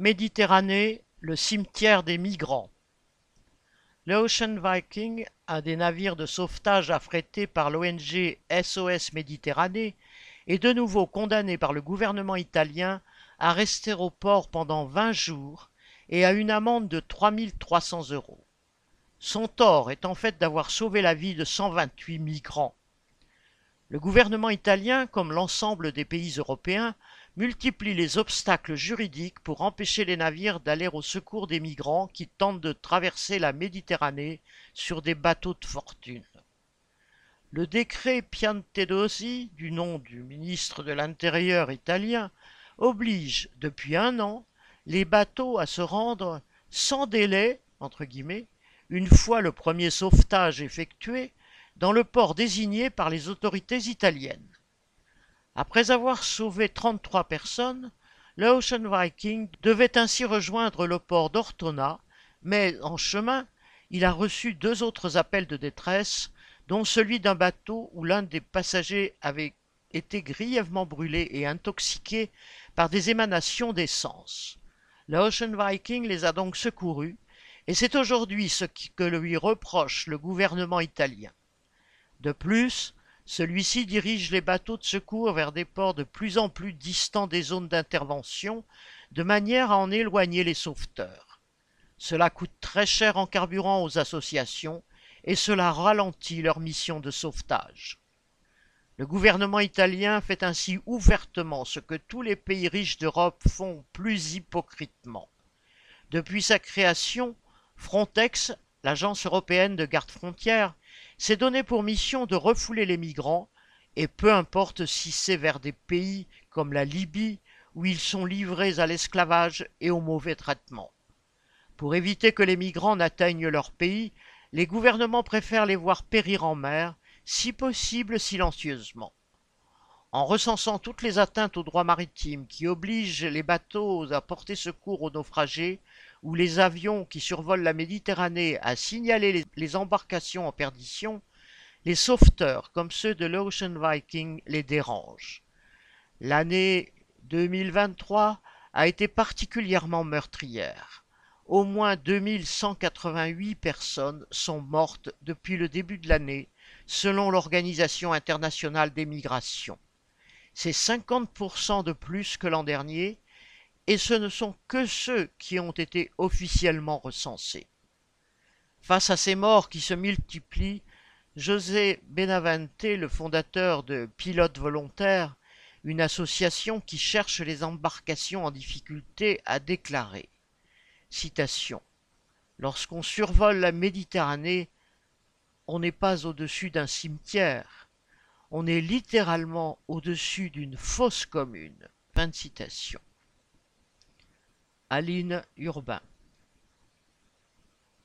Méditerranée, le cimetière des migrants. L'Ocean Viking, un des navires de sauvetage affrétés par l'ONG SOS Méditerranée, est de nouveau condamné par le gouvernement italien à rester au port pendant 20 jours et à une amende de 3300 euros. Son tort est en fait d'avoir sauvé la vie de 128 migrants. Le gouvernement italien, comme l'ensemble des pays européens, multiplie les obstacles juridiques pour empêcher les navires d'aller au secours des migrants qui tentent de traverser la Méditerranée sur des bateaux de fortune. Le décret Piantedosi, du nom du ministre de l'Intérieur italien, oblige depuis un an les bateaux à se rendre sans délai, entre guillemets, une fois le premier sauvetage effectué, dans le port désigné par les autorités italiennes. Après avoir sauvé 33 personnes, l'Ocean Viking devait ainsi rejoindre le port d'Ortona, mais en chemin, il a reçu deux autres appels de détresse, dont celui d'un bateau où l'un des passagers avait été grièvement brûlé et intoxiqué par des émanations d'essence. L'Ocean Viking les a donc secourus, et c'est aujourd'hui ce que lui reproche le gouvernement italien. De plus, celui-ci dirige les bateaux de secours vers des ports de plus en plus distants des zones d'intervention, de manière à en éloigner les sauveteurs. Cela coûte très cher en carburant aux associations et cela ralentit leur mission de sauvetage. Le gouvernement italien fait ainsi ouvertement ce que tous les pays riches d'Europe font plus hypocritement. Depuis sa création, Frontex, l'agence européenne de garde-frontières, s'est donné pour mission de refouler les migrants, et peu importe si c'est vers des pays comme la Libye, où ils sont livrés à l'esclavage et au mauvais traitement. Pour éviter que les migrants n'atteignent leur pays, les gouvernements préfèrent les voir périr en mer, si possible silencieusement. En recensant toutes les atteintes aux droits maritimes qui obligent les bateaux à porter secours aux naufragés, ou les avions qui survolent la Méditerranée à signaler les, les embarcations en perdition, les sauveteurs, comme ceux de l'Ocean Viking, les dérangent. L'année 2023 a été particulièrement meurtrière. Au moins 2188 personnes sont mortes depuis le début de l'année, selon l'Organisation internationale des migrations. C'est 50% de plus que l'an dernier et ce ne sont que ceux qui ont été officiellement recensés. Face à ces morts qui se multiplient, José Benavente, le fondateur de Pilotes Volontaires, une association qui cherche les embarcations en difficulté, a déclaré Lorsqu'on survole la Méditerranée, on n'est pas au-dessus d'un cimetière, on est littéralement au-dessus d'une fosse commune. Aline Urbain